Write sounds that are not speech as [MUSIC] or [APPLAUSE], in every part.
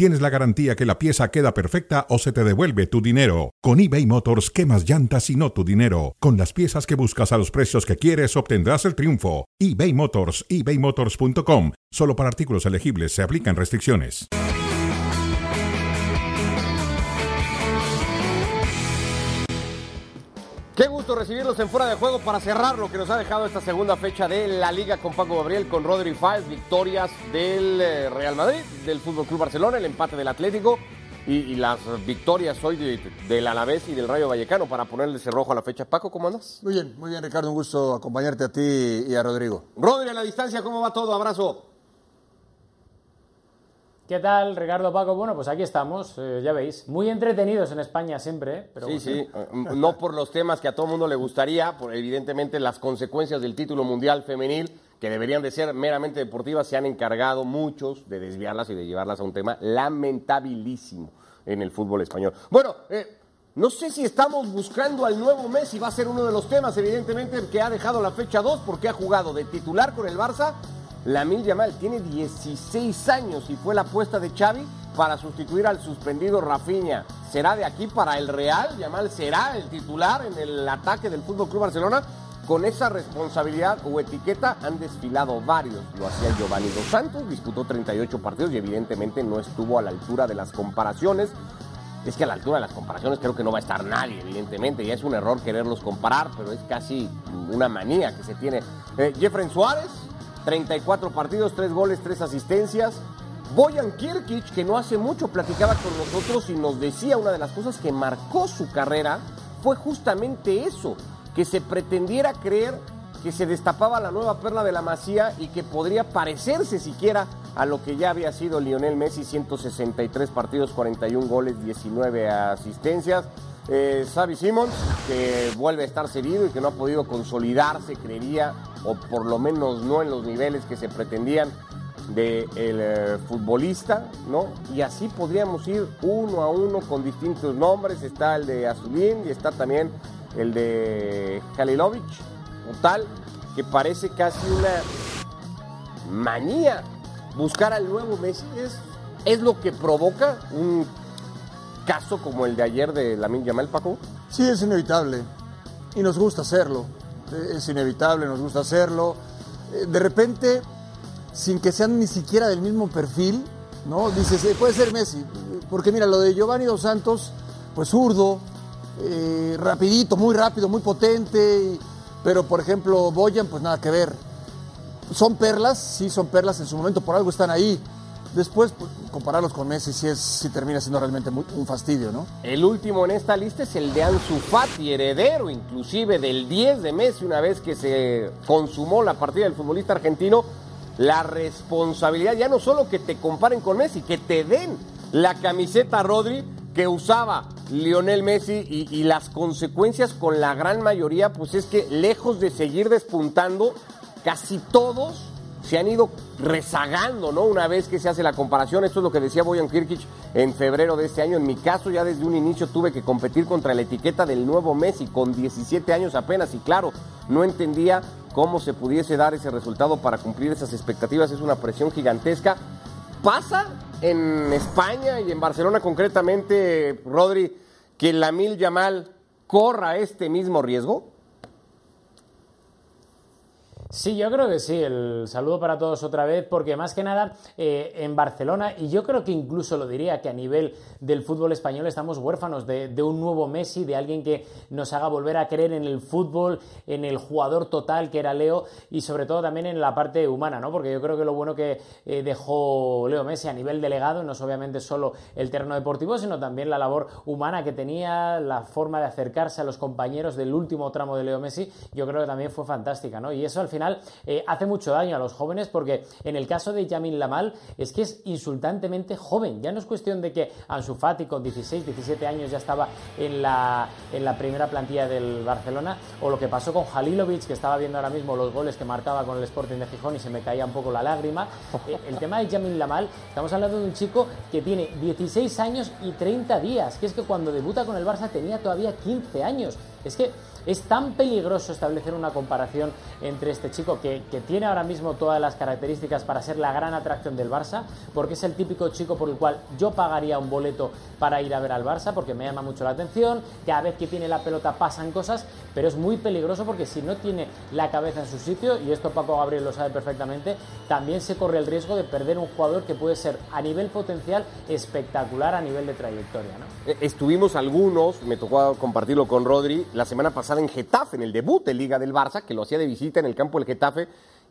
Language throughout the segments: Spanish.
tienes la garantía que la pieza queda perfecta o se te devuelve tu dinero. Con eBay Motors, quemas llantas y no tu dinero. Con las piezas que buscas a los precios que quieres, obtendrás el triunfo. eBay Motors, ebaymotors.com. Solo para artículos elegibles se aplican restricciones. Gusto recibirlos en fuera de juego para cerrar lo que nos ha dejado esta segunda fecha de la Liga con Paco Gabriel, con Rodri Fáez, victorias del eh, Real Madrid, del Fútbol Club Barcelona, el empate del Atlético y, y las victorias hoy de- del Alavés y del Rayo Vallecano para ponerle cerrojo a la fecha. Paco, ¿cómo andas? Muy bien, muy bien, Ricardo. Un gusto acompañarte a ti y a Rodrigo. Rodri, a la distancia, ¿cómo va todo? Abrazo. ¿Qué tal, Ricardo Paco? Bueno, pues aquí estamos, eh, ya veis, muy entretenidos en España siempre, ¿eh? Pero sí, sí, eh, no por los temas que a todo mundo le gustaría, por evidentemente las consecuencias del título mundial femenil, que deberían de ser meramente deportivas, se han encargado muchos de desviarlas y de llevarlas a un tema lamentabilísimo en el fútbol español. Bueno, eh, no sé si estamos buscando al nuevo Messi, va a ser uno de los temas, evidentemente, que ha dejado la fecha 2 porque ha jugado de titular con el Barça. Lamil Yamal tiene 16 años y fue la apuesta de Xavi para sustituir al suspendido Rafinha. ¿Será de aquí para el Real? Yamal será el titular en el ataque del Fútbol Club Barcelona. Con esa responsabilidad o etiqueta han desfilado varios. Lo hacía Giovanni Dos Santos, disputó 38 partidos y evidentemente no estuvo a la altura de las comparaciones. Es que a la altura de las comparaciones creo que no va a estar nadie, evidentemente. Ya es un error quererlos comparar, pero es casi una manía que se tiene. Eh, Jeffrey Suárez, 34 partidos, 3 goles, 3 asistencias. Boyan Kirkic, que no hace mucho platicaba con nosotros y nos decía una de las cosas que marcó su carrera, fue justamente eso, que se pretendiera creer que se destapaba la nueva perla de la Masía y que podría parecerse siquiera a lo que ya había sido Lionel Messi, 163 partidos, 41 goles, 19 asistencias. Eh, Xavi que vuelve a estar cedido y que no ha podido consolidarse, creería, o por lo menos no en los niveles que se pretendían del eh, futbolista, ¿no? Y así podríamos ir uno a uno con distintos nombres. Está el de Azulín y está también el de Halilovic, o tal, que parece casi una manía buscar al nuevo Messi. Es, es lo que provoca un caso como el de ayer de Lamin Yamal, Paco. Sí, es inevitable. Y nos gusta hacerlo. Eh, Es inevitable, nos gusta hacerlo. Eh, De repente, sin que sean ni siquiera del mismo perfil, ¿no? Dices, eh, puede ser Messi. Porque mira, lo de Giovanni Dos Santos, pues zurdo, eh, rapidito, muy rápido, muy potente. pero, por ejemplo, Boyan, pues nada que ver. Son perlas, sí, son perlas en su momento, por algo están ahí. Después, pues, compararlos con Messi sí, es, sí termina siendo realmente un fastidio, ¿no? El último en esta lista es el de Ansu Fati, heredero inclusive del 10 de Messi, una vez que se consumó la partida del futbolista argentino, la responsabilidad, ya no solo que te comparen con Messi, que te den la camiseta Rodri que usaba Lionel Messi y las consecuencias con la gran mayoría, pues es que lejos de seguir despuntando, casi todos se han ido rezagando, ¿no? Una vez que se hace la comparación, esto es lo que decía Boyan Kirkic en febrero de este año. En mi caso, ya desde un inicio tuve que competir contra la etiqueta del nuevo Messi con 17 años apenas. Y claro, no entendía cómo se pudiese dar ese resultado para cumplir esas expectativas. Es una presión gigantesca. ¿Pasa en España y en Barcelona concretamente, Rodri, que Lamil Yamal corra este mismo riesgo? Sí, yo creo que sí. El saludo para todos otra vez, porque más que nada eh, en Barcelona, y yo creo que incluso lo diría que a nivel del fútbol español estamos huérfanos de, un nuevo Messi, de alguien que nos haga volver a creer en el fútbol, en el jugador total que era Leo y sobre todo también en la parte humana, ¿no? Porque yo creo que lo bueno que eh, dejó Leo Messi a nivel delegado no es obviamente solo el terreno deportivo, sino también la labor humana que tenía, la forma de acercarse a los compañeros del último tramo de Leo Messi, yo creo que también fue fantástica, ¿no? Y eso al final eh, hace mucho daño a los jóvenes porque en el caso de Yamin Lamal es que es insultantemente joven. Ya no es cuestión de que Ansu Fati con 16, 17 años ya estaba en la, en la primera plantilla del Barcelona o lo que pasó con Halilovic que estaba viendo ahora mismo los goles que marcaba con el Sporting de Gijón y se me caía un poco la lágrima. Eh, el tema de Yamin Lamal, estamos hablando de un chico que tiene 16 años y 30 días, que es que cuando debuta con el Barça tenía todavía 15 años. Es que es tan peligroso establecer una comparación entre este chico que, tiene ahora mismo todas las características para ser la gran atracción del Barça, porque es el típico chico por el cual yo pagaría un boleto para ir a ver al Barça, porque me llama mucho la atención, cada vez que tiene la pelota pasan cosas, pero es muy peligroso porque si no tiene la cabeza en su sitio, y esto Paco Gabriel lo sabe perfectamente, también se corre el riesgo de perder un jugador que puede ser a nivel potencial espectacular a nivel de trayectoria. Eh, estuvimos algunos, me tocó compartirlo con Rodri, la semana pasada en Getafe, en el debut de Liga del Barça, que lo hacía de visita en el campo del Getafe,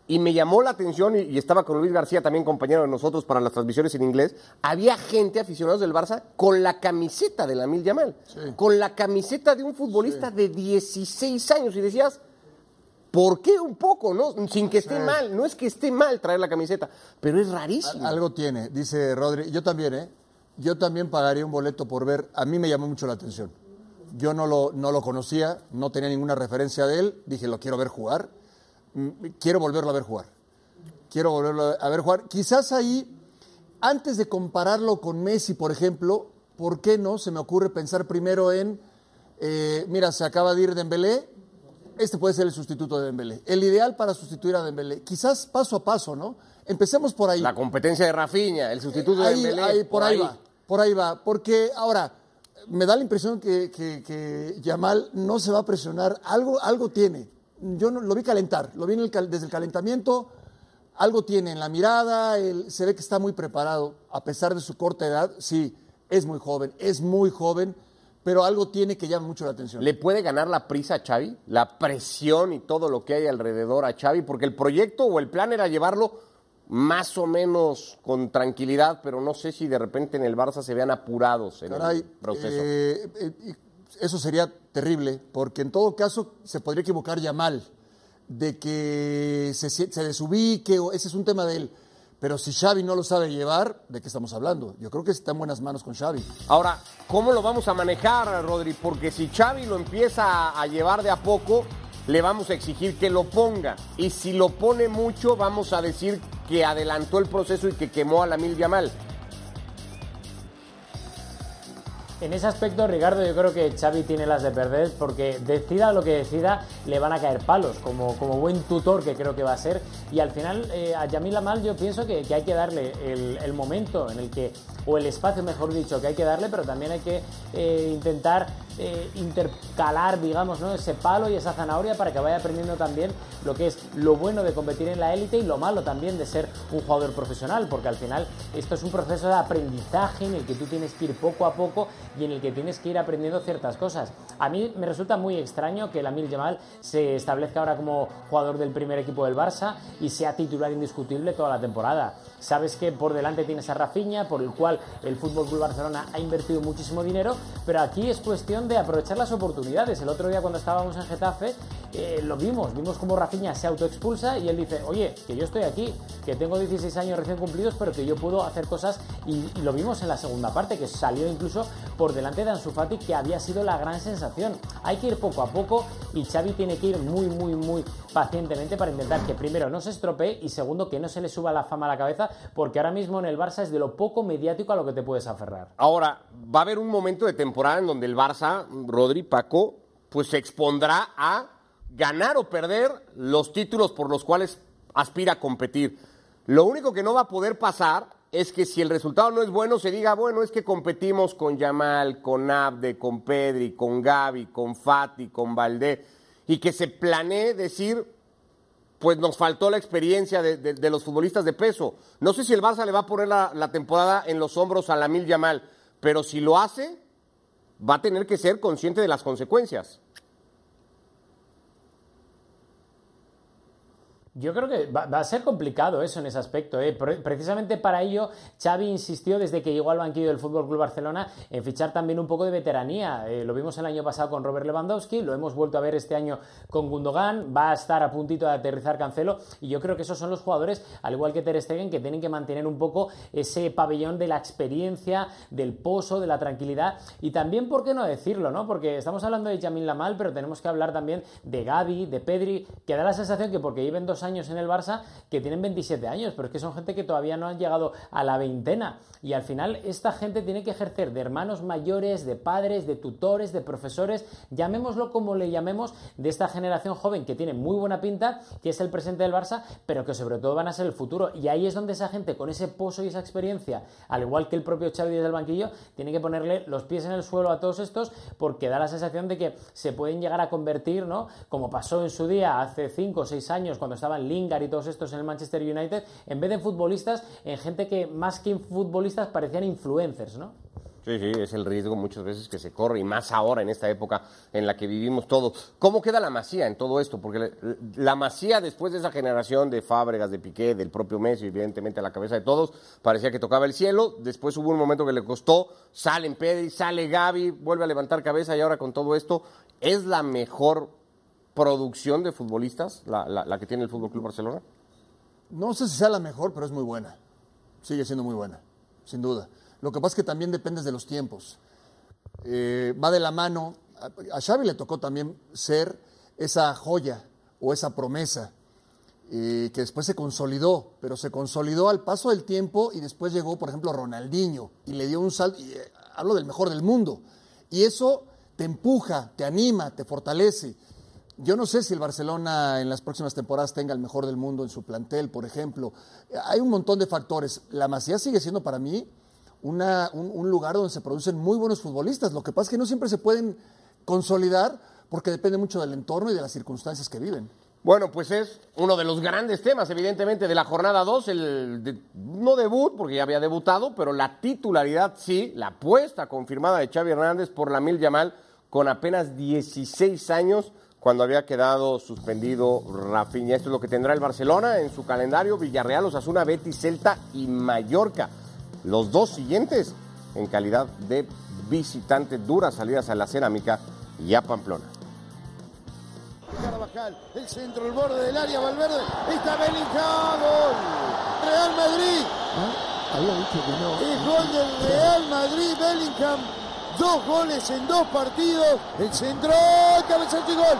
y me llamó la atención, y, estaba con Luis García, también compañero de nosotros para las transmisiones en inglés, había gente, aficionados del Barça, con la camiseta de la Mil Yamal, con la camiseta de un futbolista de 16 años, y decías, ¿por qué un poco, no? Sin que esté mal, no es que esté mal traer la camiseta, pero es rarísimo. Algo tiene, dice Rodri, yo también, ¿eh? Yo también pagaría un boleto por ver, a mí me llamó mucho la atención. Yo no lo, no lo conocía, no tenía ninguna referencia de él, dije, lo quiero ver jugar, mm, quiero volverlo a ver jugar. Quiero volverlo a ver jugar. Quizás ahí, antes de compararlo con Messi, por ejemplo, ¿por qué no? Se me ocurre pensar primero en, eh, mira, se acaba de ir Dembélé, este puede ser el sustituto de Dembélé. El ideal para sustituir a Dembélé. Quizás paso a paso, ¿no? Empecemos por ahí. La competencia de Rafinha, el sustituto de Dembélé. por, ahí va, por ahí va. Porque ahora, me da la impresión que, que, Yamal no se va a presionar. Algo, algo tiene. Yo no, lo vi calentar, lo vi desde el calentamiento. Algo tiene en la mirada, se ve que está muy preparado, a pesar de su corta edad. Sí, es muy joven, es muy joven, pero algo tiene que llama mucho la atención. ¿Le puede ganar la prisa a Xavi? La presión y todo lo que hay alrededor a Xavi, porque el proyecto o el plan era llevarlo más o menos con tranquilidad, pero no sé si de repente en el Barça se vean apurados en el proceso. Eh, eh, eso sería terrible, porque en todo caso se podría equivocar ya mal de que se, se desubique, o ese es un tema de él. Pero si Xavi no lo sabe llevar, ¿de qué estamos hablando? Yo creo que está en buenas manos con Xavi. Ahora, ¿cómo lo vamos a manejar, Rodri? Porque si Xavi lo empieza a llevar de a poco, le vamos a exigir que lo ponga. Y si lo pone mucho, vamos a decir que adelantó el proceso y que quemó a la Mil Yamal. En ese aspecto, Ricardo, yo creo que Xavi tiene las de perder porque decida lo que decida, le van a caer palos, como, como buen tutor que creo que va a ser. Y al final, eh, a Yamil Amal yo pienso que, hay que darle el, momento en el que, o el espacio, mejor dicho, que hay que darle, pero también hay que eh, intentar eh, intercalar, digamos, ¿no? ese palo y esa zanahoria para que vaya aprendiendo también lo que es lo bueno de competir en la élite y lo malo también de ser un jugador profesional, porque al final esto es un proceso de aprendizaje en el que tú tienes que ir poco a poco y en el que tienes que ir aprendiendo ciertas cosas. A mí me resulta muy extraño que Lamil Yamal se establezca ahora como jugador del primer equipo del Barça y sea titular indiscutible toda la temporada. Sabes que por delante tienes a Rafinha, por el cual el Fútbol Club Barcelona ha invertido muchísimo dinero, pero aquí es cuestión de aprovechar las oportunidades. El otro día cuando estábamos en Getafe eh, lo vimos, vimos cómo Rafinha se autoexpulsa y él dice, oye, que yo estoy aquí, que tengo 16 años recién cumplidos, pero que yo puedo hacer cosas y, lo vimos en la segunda parte, que salió incluso por delante de Ansu Fati, que había sido la gran sensación. Hay que ir poco a poco y Xavi tiene que ir muy, muy, muy pacientemente para intentar que primero no se estropee y segundo que no se le suba la fama a la cabeza, porque ahora mismo en el Barça es de lo poco mediático a lo que te puedes aferrar. Ahora, va a haber un momento de temporada en donde el Barça, Rodri, Paco, pues se expondrá a ganar o perder los títulos por los cuales aspira a competir. Lo único que no va a poder pasar es que si el resultado no es bueno, se diga, bueno, es que competimos con Yamal, con Abde, con Pedri, con Gaby, con Fati, con Valdé, y que se planee decir, pues nos faltó la experiencia de, los futbolistas de peso. No sé si el Barça le va a poner la, la temporada en los hombros a la Mil Yamal, pero si lo hace, va a tener que ser consciente de las consecuencias. Yo creo que va, a ser complicado eso en ese aspecto. ¿eh? Precisamente para ello, Xavi insistió desde que llegó al banquillo del Fútbol Club Barcelona en fichar también un poco de veteranía. Eh, lo vimos el año pasado con Robert Lewandowski, lo hemos vuelto a ver este año con Gundogan, va a estar a puntito de aterrizar Cancelo y yo creo que esos son los jugadores, al igual que Ter Stegen, que tienen que mantener un poco ese pabellón de la experiencia, del pozo, de la tranquilidad y también, ¿por qué no decirlo? ¿no? Porque estamos hablando de Jamil Lamal, pero tenemos que hablar también de Gaby, de Pedri, que da la sensación que porque lleven dos años años en el Barça que tienen 27 años, pero es que son gente que todavía no han llegado a la veintena. Y al final esta gente tiene que ejercer de hermanos mayores, de padres, de tutores, de profesores, llamémoslo como le llamemos, de esta generación joven que tiene muy buena pinta, que es el presente del Barça, pero que sobre todo van a ser el futuro. Y ahí es donde esa gente con ese pozo y esa experiencia, al igual que el propio Xavi desde el banquillo, tiene que ponerle los pies en el suelo a todos estos porque da la sensación de que se pueden llegar a convertir, ¿no? Como pasó en su día hace 5 o 6 años cuando estaban Lingard y todos estos en el Manchester United, en vez de futbolistas, en gente que más que futbolistas parecían influencers, ¿no? Sí, sí, es el riesgo muchas veces que se corre y más ahora en esta época en la que vivimos todos. ¿Cómo queda la Masía en todo esto? Porque la Masía después de esa generación de Fábregas, de Piqué, del propio Messi, evidentemente a la cabeza de todos, parecía que tocaba el cielo. Después hubo un momento que le costó, sale Pedri, sale Gaby, vuelve a levantar cabeza y ahora con todo esto es la mejor producción de futbolistas, la, que tiene el Fútbol Club Barcelona? No sé si sea la mejor, pero es muy buena. Sigue siendo muy buena, sin duda. Lo que pasa es que también depende de los tiempos. Eh, va de la mano. A Xavi le tocó también ser esa joya o esa promesa eh, que después se consolidó, pero se consolidó al paso del tiempo y después llegó, por ejemplo, Ronaldinho y le dio un salto. Eh, hablo del mejor del mundo. Y eso te empuja, te anima, te fortalece. Yo no sé si el Barcelona en las próximas temporadas tenga el mejor del mundo en su plantel, por ejemplo. Hay un montón de factores. La Masía sigue siendo para mí una, un, lugar donde se producen muy buenos futbolistas. Lo que pasa es que no siempre se pueden consolidar porque depende mucho del entorno y de las circunstancias que viven. Bueno, pues es uno de los grandes temas, evidentemente, de la jornada 2, el no debut, porque ya había debutado, pero la titularidad sí, la apuesta confirmada de Xavi Hernández por la Mil Yamal con apenas 16 años cuando había quedado suspendido Rafinha. Esto es lo que tendrá el Barcelona en su calendario, Villarreal, Osasuna, Betis, Celta y Mallorca. Los dos siguientes en calidad de visitante, duras salidas a la cerámica y a Pamplona. el centro, el borde del área, Valverde, está Bellingham, gol. Real Madrid. ¿Ah? Había dicho que no. Es gol del Real Madrid, Bellingham Dos goles en dos partidos. El centro, cabezazo y gol.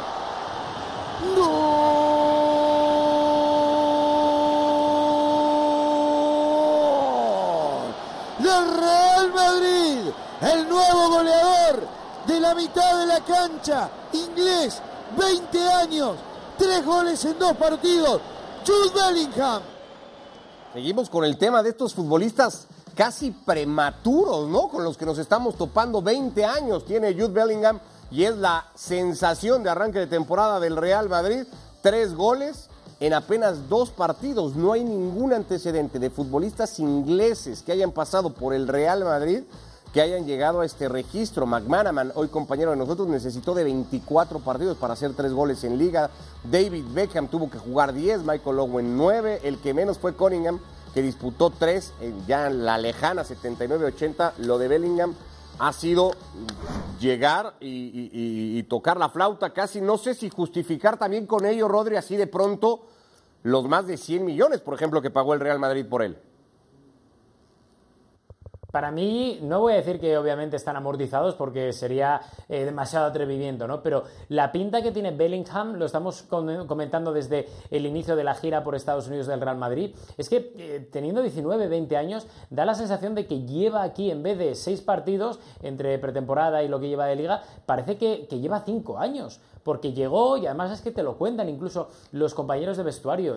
¡Gol! Del Real Madrid. El nuevo goleador de la mitad de la cancha. Inglés, 20 años. Tres goles en dos partidos. Jude Bellingham. Seguimos con el tema de estos futbolistas casi prematuros, ¿no? Con los que nos estamos topando. 20 años tiene Jude Bellingham y es la sensación de arranque de temporada del Real Madrid. Tres goles en apenas dos partidos. No hay ningún antecedente de futbolistas ingleses que hayan pasado por el Real Madrid que hayan llegado a este registro. McManaman, hoy compañero de nosotros, necesitó de 24 partidos para hacer tres goles en liga. David Beckham tuvo que jugar 10, Michael Owen 9, el que menos fue Cunningham que disputó tres ya en la lejana 79-80. Lo de Bellingham ha sido llegar y, tocar la flauta casi. No sé si justificar también con ello, Rodri, así de pronto los más de 100 millones, por ejemplo, que pagó el Real Madrid por él. Para mí, no voy a decir que obviamente están amortizados porque sería eh, demasiado atrevimiento, ¿no? Pero la pinta que tiene Bellingham, lo estamos comentando desde el inicio de la gira por Estados Unidos del Real Madrid, es que eh, teniendo 19, 20 años, da la sensación de que lleva aquí, en vez de seis partidos entre pretemporada y lo que lleva de liga, parece que, que lleva cinco años porque llegó y además es que te lo cuentan incluso los compañeros de vestuario.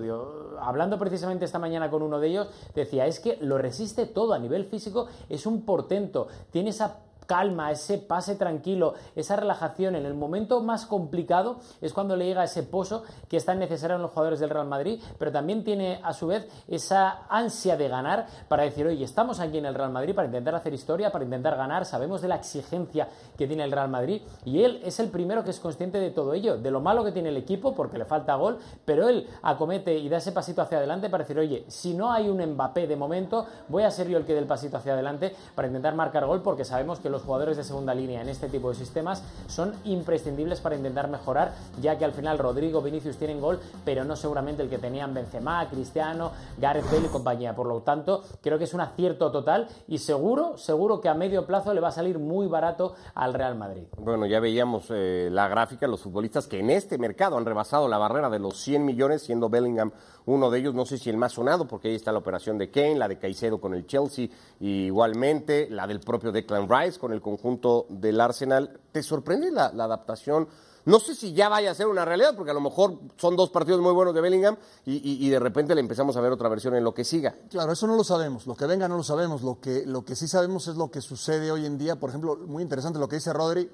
hablando precisamente esta mañana con uno de ellos, decía, es que lo resiste todo a nivel físico, es un portento, tiene esa calma, ese pase tranquilo, esa relajación en el momento más complicado es cuando le llega ese pozo que es tan en los jugadores del Real Madrid, pero también tiene a su vez esa ansia de ganar para decir, oye, estamos aquí en el Real Madrid para intentar hacer historia, para intentar ganar, sabemos de la exigencia que tiene el Real Madrid y él es el primero que es consciente de todo ello, de lo malo que tiene el equipo porque le falta gol, pero él acomete y da ese pasito hacia adelante para decir, oye, si no hay un Mbappé de momento, voy a ser yo el que dé el pasito hacia adelante para intentar marcar gol porque sabemos que los jugadores de segunda línea en este tipo de sistemas son imprescindibles para intentar mejorar, ya que al final Rodrigo, Vinicius tienen gol, pero no seguramente el que tenían Benzema, Cristiano, Gareth Bale y compañía. Por lo tanto, creo que es un acierto total y seguro, seguro que a medio plazo le va a salir muy barato al Real Madrid. Bueno, ya veíamos eh, la gráfica, los futbolistas que en este mercado han rebasado la barrera de los 100 millones, siendo Bellingham uno de ellos, no sé si el más sonado, porque ahí está la operación de Kane, la de Caicedo con el Chelsea, igualmente la del propio Declan Rice con el conjunto del Arsenal. ¿Te sorprende la, adaptación? No sé si ya vaya a ser una realidad, porque a lo mejor son dos partidos muy buenos de Bellingham y, de repente le empezamos a ver otra versión en lo que siga. Claro, eso no lo sabemos. Lo que venga no lo sabemos. Lo que, lo que sí sabemos es lo que sucede hoy en día. Por ejemplo, muy interesante lo que dice Rodri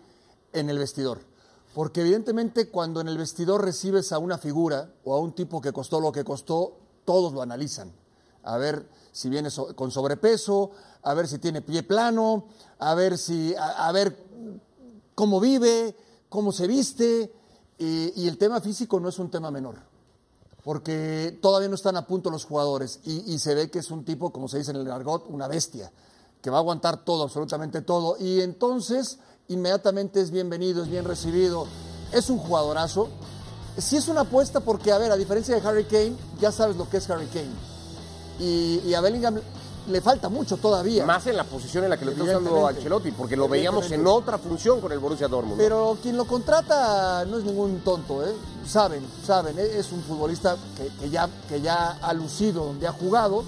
en el vestidor. Porque evidentemente cuando en el vestidor recibes a una figura o a un tipo que costó lo que costó, todos lo analizan. A ver si viene con sobrepeso, a ver si tiene pie plano, a ver si, a, ver cómo vive, cómo se viste. Y, el tema físico no es un tema menor, porque todavía no están a punto los jugadores y, y se ve que es un tipo, como se dice en el argot, una bestia, que va a aguantar todo, absolutamente todo. Y entonces inmediatamente es bienvenido, es bien recibido, es un jugadorazo. Sí es una apuesta porque, a ver, a diferencia de Harry Kane, ya sabes lo que es Harry Kane. Y, a Bellingham le falta mucho todavía. Más en la posición en la que lo está usando Ancelotti, porque lo veíamos en otra función con el Borussia Dortmund. Pero quien lo contrata no es ningún tonto, ¿eh? Saben, saben, ¿eh? es un futbolista que, ya, que ya ha lucido donde ha jugado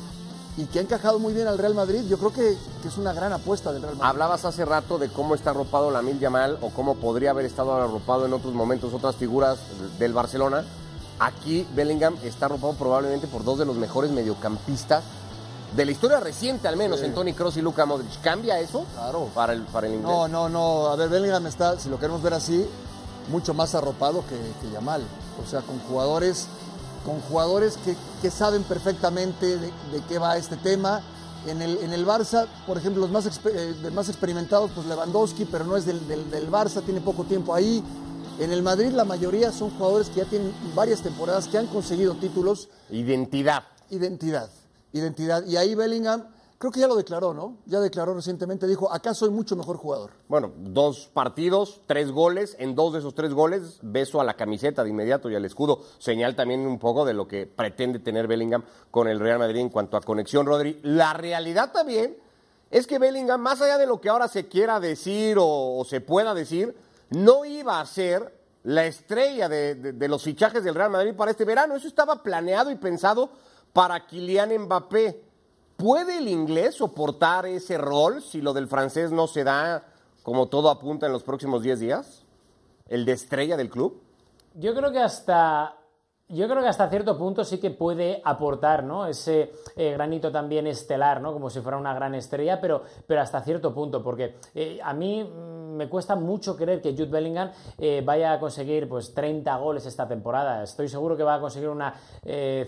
y que ha encajado muy bien al Real Madrid. Yo creo que, es una gran apuesta del Real Madrid. Hablabas hace rato de cómo está arropado la Mil Yamal o cómo podría haber estado arropado en otros momentos otras figuras del Barcelona. Aquí Bellingham está arropado probablemente por dos de los mejores mediocampistas de la historia reciente al menos en Tony Cross y Luka Modric. ¿Cambia eso? Claro. Para el, para el inglés. No, no, no. A ver, Bellingham está, si lo queremos ver así, mucho más arropado que, que Yamal. O sea, con jugadores con jugadores que, saben perfectamente de, qué va este tema. En el, en el Barça, por ejemplo, los más, eh, más experimentados, pues Lewandowski, pero no es del, del, Barça, tiene poco tiempo ahí. En el Madrid la mayoría son jugadores que ya tienen varias temporadas, que han conseguido títulos. Identidad. Identidad, identidad. Y ahí Bellingham Creo que ya lo declaró, ¿no? Ya declaró recientemente, dijo, acá soy mucho mejor jugador. Bueno, dos partidos, tres goles, en dos de esos tres goles, beso a la camiseta de inmediato y al escudo, señal también un poco de lo que pretende tener Bellingham con el Real Madrid en cuanto a conexión, Rodri. La realidad también es que Bellingham, más allá de lo que ahora se quiera decir o, se pueda decir, no iba a ser la estrella de, de los fichajes del Real Madrid para este verano. Eso estaba planeado y pensado para Kylian Mbappé. ¿Puede el inglés soportar ese rol si lo del francés no se da como todo apunta en los próximos 10 días? ¿El de estrella del club? Yo creo que hasta yo creo que hasta cierto punto sí que puede aportar ¿no? ese eh, granito también estelar, ¿no? como si fuera una gran estrella, pero, pero hasta cierto punto, porque eh, a mí mm, me cuesta mucho creer que Jude Bellingham eh, vaya a conseguir pues, 30 goles esta temporada. Estoy seguro que va a conseguir una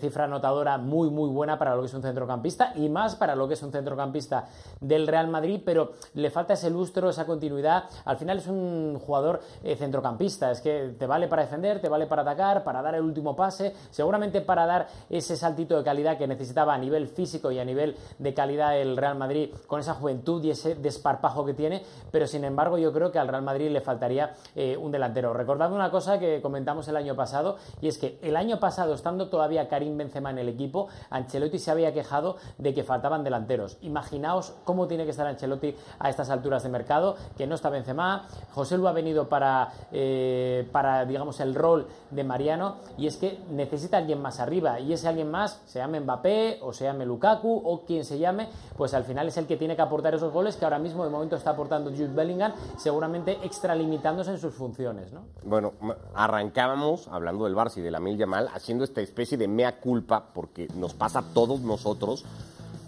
cifra anotadora muy, muy buena para lo que es un centrocampista y más para lo que es un centrocampista del Real Madrid, pero le falta ese lustro, esa continuidad. Al final es un jugador centrocampista, es que te vale para defender, te vale para atacar, para dar el último paso seguramente para dar ese saltito de calidad que necesitaba a nivel físico y a nivel de calidad el Real Madrid con esa juventud y ese desparpajo que tiene, pero sin embargo yo creo que al Real Madrid le faltaría eh, un delantero. Recordad una cosa que comentamos el año pasado y es que el año pasado, estando todavía Karim Benzema en el equipo, Ancelotti se había quejado de que faltaban delanteros. Imaginaos cómo tiene que estar Ancelotti a estas alturas de mercado, que no está Benzema, José Lu ha venido para, eh, para digamos, el rol de Mariano y es que necesita alguien más arriba y ese alguien más, se llame Mbappé o se llame Lukaku o quien se llame, pues al final es el que tiene que aportar esos goles que ahora mismo de momento está aportando Jude Bellingham, seguramente extralimitándose en sus funciones. ¿no? Bueno, arrancábamos hablando del Barça y de la Mil Yamal, haciendo esta especie de mea culpa porque nos pasa a todos nosotros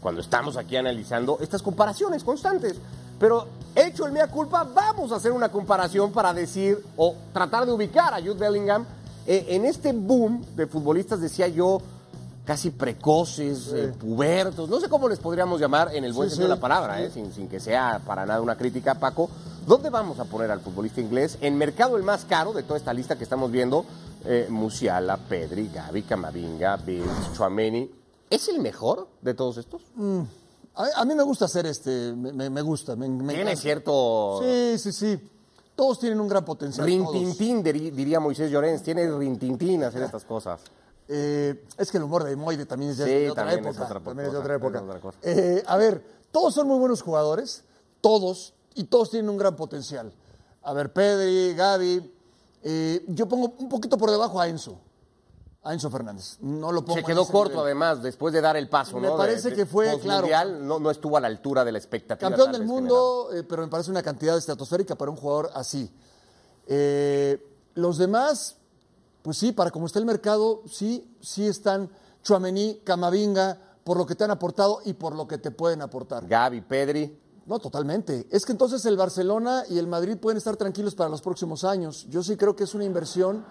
cuando estamos aquí analizando estas comparaciones constantes. Pero hecho el mea culpa, vamos a hacer una comparación para decir o tratar de ubicar a Jude Bellingham eh, en este boom de futbolistas, decía yo, casi precoces, eh, pubertos, no sé cómo les podríamos llamar en el buen Sí, sentido de la palabra, eh, sin, sin que sea para nada una crítica, Paco. ¿Dónde vamos a poner al futbolista inglés? En mercado el más caro de toda esta lista que estamos viendo, eh, Musiala, Pedri, Gavi, Camavinga, Bills, Chouameni. ¿Es el mejor de todos estos? A, a mí me gusta hacer este, me, gusta. Me, me Tiene encanta. cierto Sí, sí, sí. Todos tienen un gran potencial. rintintín, diría Moisés Llorens. Tiene rintintín hacer estas cosas. Eh, es que el humor de Moide también es de, Sí, de otra también es época. otra también es de otra época. es otra. Eh, a ver, todos son muy buenos jugadores, todos, y todos tienen un gran potencial. A ver, Pedri, Gaby. eh, yo pongo un poquito por debajo a Enzo. A Enzo Fernández. No lo pongo Se quedó corto, nivel. además, después de dar el paso, Me parece de- que fue, claro. No, no estuvo a la altura de la expectativa. Campeón del mundo, eh, pero me parece una cantidad estratosférica para un jugador así. Eh, los demás, pues sí, para como está el mercado, sí, sí están Chuamení, Camavinga, por lo que te han aportado y por lo que te pueden aportar. Gaby, Pedri. No, totalmente. Es que entonces el Barcelona y el Madrid pueden estar tranquilos para los próximos años. Yo sí creo que es una inversión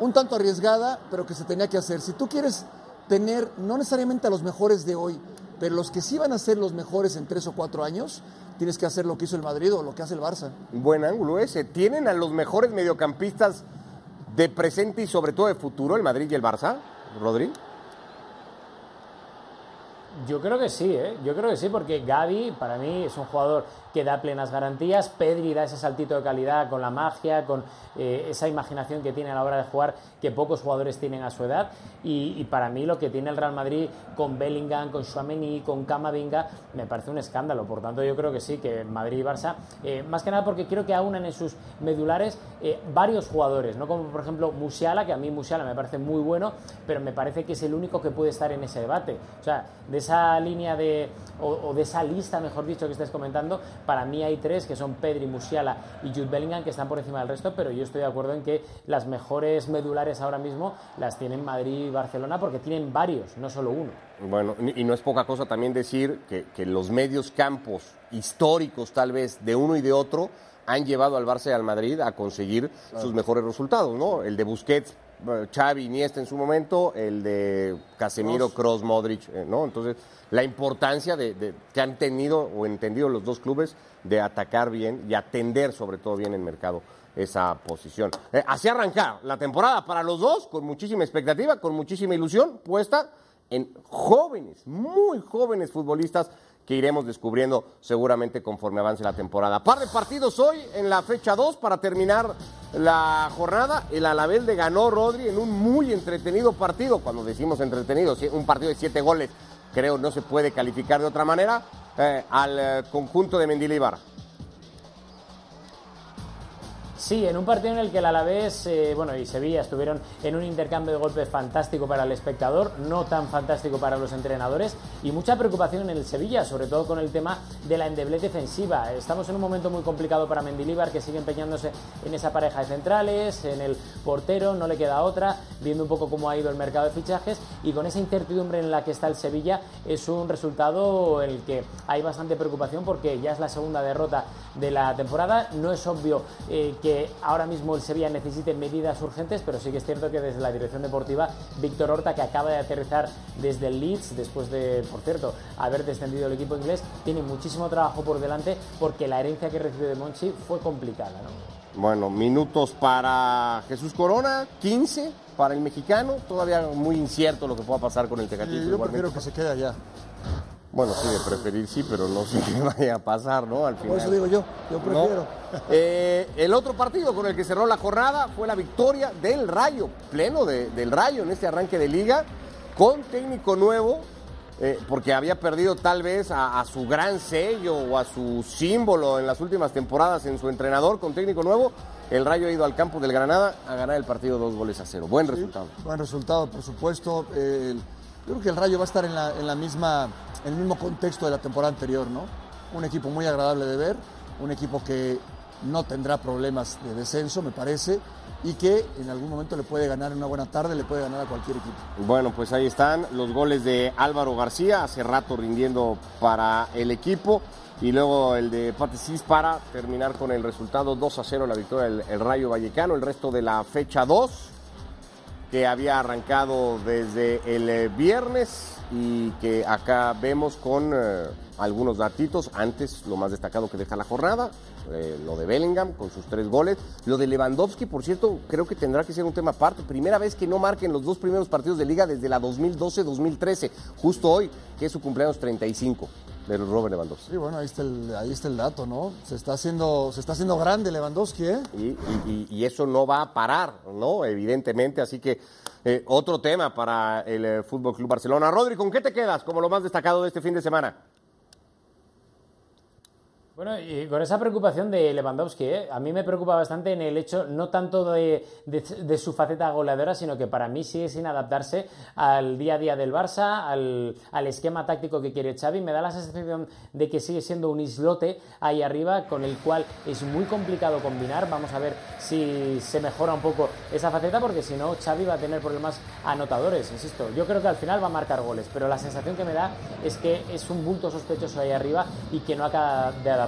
un tanto arriesgada, pero que se tenía que hacer. Si tú quieres tener, no necesariamente a los mejores de hoy, pero los que sí van a ser los mejores en tres o cuatro años, tienes que hacer lo que hizo el Madrid o lo que hace el Barça. Buen ángulo ese. ¿Tienen a los mejores mediocampistas de presente y sobre todo de futuro el Madrid y el Barça, Rodri? Yo creo que sí, ¿eh? yo creo que sí, porque Gaby para mí es un jugador que da plenas garantías, Pedri da ese saltito de calidad con la magia, con eh, esa imaginación que tiene a la hora de jugar que pocos jugadores tienen a su edad. Y, para mí lo que tiene el Real Madrid con Bellingham, con Chouameni, con Camavinga me parece un escándalo, por tanto yo creo que sí, que Madrid y Barça, eh, más que nada porque quiero que aunan en sus medulares eh, varios jugadores, no como por ejemplo Musiala, que a mí Musiala me parece muy bueno, pero me parece que es el único que puede estar en ese debate, o sea, de esa línea de, o, o de esa lista, mejor dicho, que estés comentando, para mí hay tres que son Pedri, Musiala y Jude Bellingham que están por encima del resto, pero yo estoy de acuerdo en que las mejores medulares ahora mismo las tienen Madrid y Barcelona porque tienen varios, no solo uno. Bueno, y no es poca cosa también decir que, que los medios campos históricos tal vez de uno y de otro han llevado al Barça y al Madrid a conseguir sus mejores resultados, ¿no? El de Busquets, Xavi, Iniesta en su momento, el de Casemiro, Kroos, Modric, eh, ¿no? Entonces, la importancia de, de- que han tenido o entendido los dos clubes de atacar bien y atender sobre todo bien el mercado esa posición. Eh, así arrancar la temporada para los dos, con muchísima expectativa, con muchísima ilusión puesta en jóvenes, muy jóvenes futbolistas que iremos descubriendo seguramente conforme avance la temporada. Par de partidos hoy en la fecha 2 para terminar la jornada. El Alavés le ganó Rodri en un muy entretenido partido. Cuando decimos entretenido, un partido de siete goles, creo no se puede calificar de otra manera, eh, al eh, conjunto de Mendilibar. Sí, en un partido en el que el Alavés eh, bueno, y Sevilla estuvieron en un intercambio de golpes fantástico para el espectador, no tan fantástico para los entrenadores y mucha preocupación en el Sevilla, sobre todo con el tema de la endeblez defensiva. Estamos en un momento muy complicado para Mendilibar que sigue empeñándose en esa pareja de centrales, en el portero, no le queda otra, viendo un poco cómo ha ido el mercado de fichajes y con esa incertidumbre en la que está el Sevilla es un resultado en el que hay bastante preocupación porque ya es la segunda derrota de la temporada. No es obvio eh, que ahora mismo el Sevilla necesite medidas urgentes, pero sí que es cierto que desde la dirección deportiva, Víctor Horta, que acaba de aterrizar desde el Leeds, después de, por cierto, haber descendido el equipo inglés, tiene muchísimo trabajo por delante porque la herencia que recibió de Monchi fue complicada. ¿no? Bueno, minutos para Jesús Corona, 15 para el mexicano, todavía muy incierto lo que pueda pasar con el Tecatito. yo igualmente. prefiero que se quede allá. Bueno, sí, de preferir sí, pero no sé [LAUGHS] qué vaya a pasar, ¿no? Al final. Por eso digo yo, yo ¿no? prefiero. Eh, el otro partido con el que cerró la jornada fue la victoria del Rayo, pleno de- del Rayo en este arranque de liga, con técnico nuevo, eh, porque había perdido tal vez a, a su gran sello o a su símbolo en las últimas temporadas en su entrenador, con técnico nuevo. El Rayo ha ido al campo del Granada a ganar el partido dos goles a cero. Buen resultado. Buen resultado, por supuesto. Eh, el- yo creo que el Rayo va a estar en, la, misma, el mismo contexto de la temporada anterior, ¿no? Un equipo muy agradable de ver, un equipo que no tendrá problemas de descenso, me parece, y que en algún momento le puede ganar en una buena tarde, le puede ganar a cualquier equipo. Bueno, pues ahí están los goles de Álvaro García, hace rato rindiendo para el equipo. Y luego el de Patesis para terminar con el resultado 2 a 0, la victoria del el Rayo Vallecano. El resto de la fecha 2, que había arrancado desde el eh, viernes y que acá vemos con eh, algunos datitos. Antes, lo más destacado que deja la jornada, eh, lo de Bellingham con sus tres goles. Lo de Lewandowski, por cierto, creo que tendrá que ser un tema aparte. Primera vez que no marquen los dos primeros partidos de liga desde la 2012-2013, justo hoy, que es su cumpleaños 35 de Robert Lewandowski. Sí, bueno, ahí está el, ahí está el dato, ¿no? Se está haciendo, se está haciendo grande Lewandowski, ¿eh? Y, y- y- eso no va a parar, ¿no? Evidentemente, así que eh, otro tema para el eh, Fútbol Club Barcelona. Rodri, ¿con qué te quedas como lo más destacado de este fin de semana? Bueno, y con esa preocupación de Lewandowski, ¿eh? a mí me preocupa bastante en el hecho, no tanto de, su faceta goleadora, sino que para mí sigue sin adaptarse al día a día del Barça, al, al esquema táctico que quiere Xavi. Me da la sensación de que sigue siendo un islote ahí arriba, con el cual es muy complicado combinar. Vamos a ver si se mejora un poco esa faceta, porque si no, Xavi va a tener problemas anotadores, insisto. Yo creo que al final va a marcar goles, pero la sensación que me da es que es un bulto sospechoso ahí arriba y que no acaba de adaptarse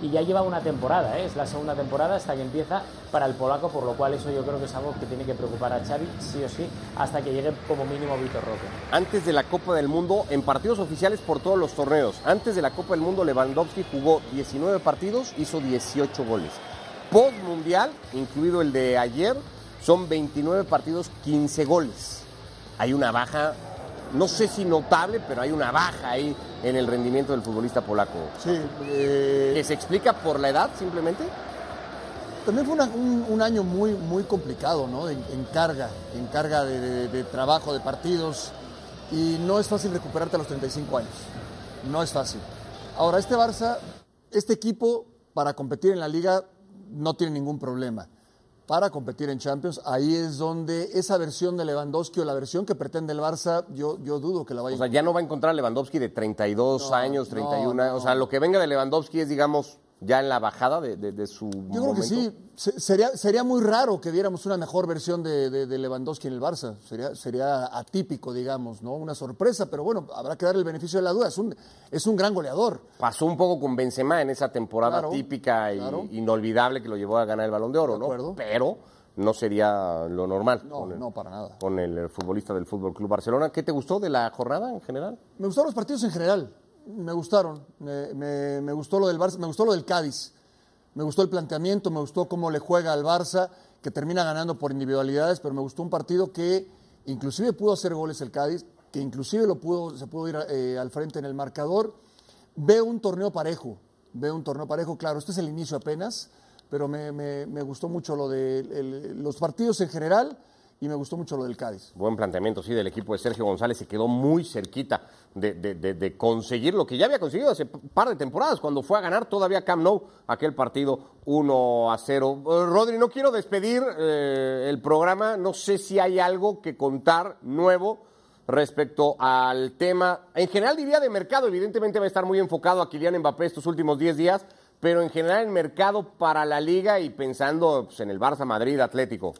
y ya lleva una temporada, ¿eh? es la segunda temporada hasta que empieza para el polaco, por lo cual eso yo creo que es algo que tiene que preocupar a Xavi sí o sí hasta que llegue como mínimo Vitor Roque. Antes de la Copa del Mundo, en partidos oficiales por todos los torneos, antes de la Copa del Mundo, Lewandowski jugó 19 partidos, hizo 18 goles. Post Mundial, incluido el de ayer, son 29 partidos, 15 goles. Hay una baja, no sé si notable, pero hay una baja ahí en el rendimiento del futbolista polaco. Sí. eh, ¿Que se explica por la edad simplemente? También fue una- un, un año muy, muy complicado, ¿no? En, en carga, en carga de, de- de trabajo, de partidos. Y no es fácil recuperarte a los 35 años. No es fácil. Ahora, este Barça, este equipo, para competir en la liga, no tiene ningún problema. Para competir en Champions, ahí es donde esa versión de Lewandowski o la versión que pretende el Barça, yo, yo dudo que la vaya O sea, ya no va a encontrar a Lewandowski de 32 No, años, no, 31 años. O sea, no. lo que venga de Lewandowski es, digamos, ya en la bajada de, de- de su Yo creo momento. que sí. Se- Sería, sería muy raro que viéramos una mejor versión de, de- Lewandowski en el Barça. Sería, sería atípico, digamos, ¿no? Una sorpresa, pero bueno, habrá que darle el beneficio de la duda. Es un, es un gran goleador. Pasó un poco con Benzema en esa temporada Claro, típica claro. inolvidable que lo llevó a ganar el Balón de Oro, ¿no? Pero no sería lo normal No, con, el, no, para nada. con el futbolista del Fútbol Club Barcelona. ¿Qué te gustó de la jornada en general? Me gustaron los partidos en general. Me gustaron. Me, me- gustó lo del Barça, me gustó lo del Cádiz. Me gustó el planteamiento, me gustó cómo le juega al Barça, que termina ganando por individualidades, pero me gustó un partido que inclusive pudo hacer goles el Cádiz, que inclusive lo pudo, se pudo ir eh, al frente en el marcador. Veo un torneo parejo, veo un torneo parejo, claro, este es el inicio apenas, pero me, me- gustó mucho lo de los partidos en general y me gustó mucho lo del Cádiz. Buen planteamiento, sí, del equipo de Sergio González. Se quedó muy cerquita de, conseguir lo que ya había conseguido hace un par de temporadas, cuando fue a ganar todavía Camp Nou aquel partido 1 a 0. Eh, Rodri, no quiero despedir eh, el programa. No sé si hay algo que contar nuevo respecto al tema. En general diría de mercado, evidentemente va a estar muy enfocado a Kylian Mbappé estos últimos 10 días, pero en general el mercado para la liga y pensando pues, en el Barça, Madrid, Atlético.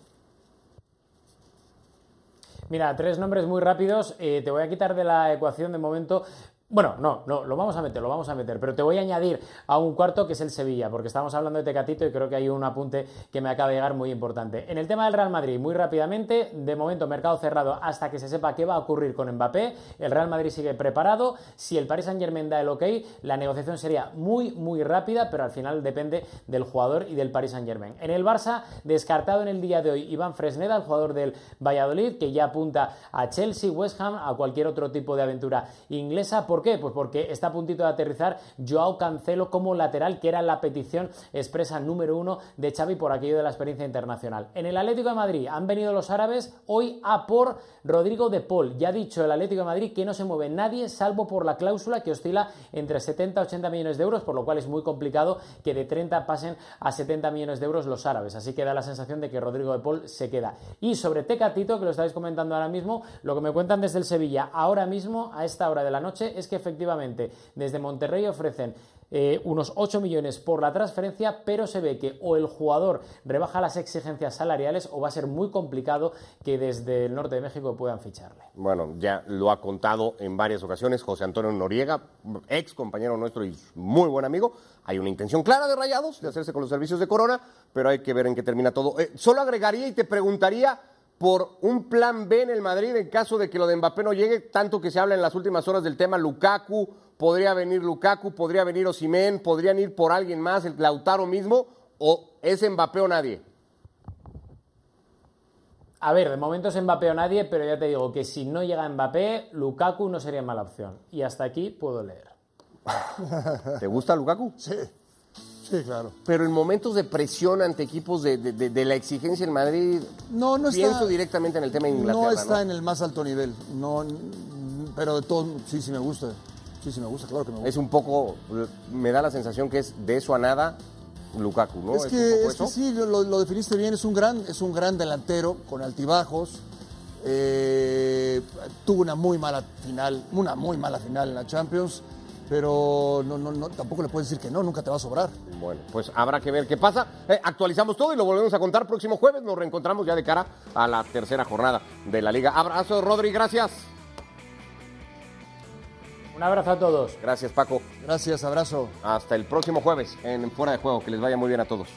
Mira, tres nombres muy rápidos. eh, te voy a quitar de la ecuación de momento. Bueno, no, no, lo vamos a meter, lo vamos a meter, pero te voy a añadir a un cuarto que es el Sevilla, porque estamos hablando de Tecatito y creo que hay un apunte que me acaba de llegar muy importante. En el tema del Real Madrid, muy rápidamente, de momento mercado cerrado hasta que se sepa qué va a ocurrir con Mbappé. El Real Madrid sigue preparado. Si el Paris Saint Germain da el ok, la negociación sería muy, muy rápida, pero al final depende del jugador y del Paris Saint Germain. En el Barça, descartado en el día de hoy Iván Fresneda, el jugador del Valladolid, que ya apunta a Chelsea, West Ham, a cualquier otro tipo de aventura inglesa. ¿Por qué? Pues porque está a puntito de aterrizar Joao Cancelo como lateral, que era la petición expresa número uno de Xavi por aquello de la experiencia internacional. En el Atlético de Madrid han venido los árabes hoy a por Rodrigo de Paul. Ya ha dicho el Atlético de Madrid que no se mueve nadie salvo por la cláusula que oscila entre 70 y 80 millones de euros, por lo cual es muy complicado que de 30 pasen a 70 millones de euros los árabes. Así que da la sensación de que Rodrigo de Paul se queda. Y sobre Tecatito, que lo estáis comentando ahora mismo, lo que me cuentan desde el Sevilla ahora mismo, a esta hora de la noche, es que efectivamente desde Monterrey ofrecen eh, unos 8 millones por la transferencia, pero se ve que o el jugador rebaja las exigencias salariales o va a ser muy complicado que desde el norte de México puedan ficharle. Bueno, ya lo ha contado en varias ocasiones José Antonio Noriega, ex compañero nuestro y muy buen amigo. Hay una intención clara de Rayados de hacerse con los servicios de Corona, pero hay que ver en qué termina todo. Eh, solo agregaría y te preguntaría por un plan B en el Madrid en caso de que lo de Mbappé no llegue, tanto que se habla en las últimas horas del tema Lukaku, podría venir Lukaku, podría venir Osimén, podrían ir por alguien más, el Lautaro mismo, o es Mbappé o nadie. A ver, de momento es Mbappé o nadie, pero ya te digo que si no llega Mbappé, Lukaku no sería mala opción. Y hasta aquí puedo leer. [LAUGHS] ¿Te gusta Lukaku? Sí, sí, claro. Pero en momentos de presión ante equipos de, de- de- de la exigencia en Madrid, No, no está. pienso directamente en el tema de Inglaterra. no está ¿no? en el más alto nivel. No, pero de todo, sí, sí me gusta. Sí, sí me gusta, claro que me gusta. Es un poco, me da la sensación que es de eso a nada Lukaku, ¿no? Es que, es que sí, lo, lo definiste bien, es un gran, es un gran delantero con altibajos. Eh, tuvo una muy mala final, una muy mala final en la Champions, pero no, no, no, tampoco le puedes decir que no, nunca te va a sobrar. Bueno, pues habrá que ver qué pasa. Eh, actualizamos todo y lo volvemos a contar próximo jueves. Nos reencontramos ya de cara a la tercera jornada de la liga. Abrazo, Rodri, gracias. Un abrazo a todos. Gracias, Paco. Gracias, abrazo. Hasta el próximo jueves en Fuera de Juego. Que les vaya muy bien a todos.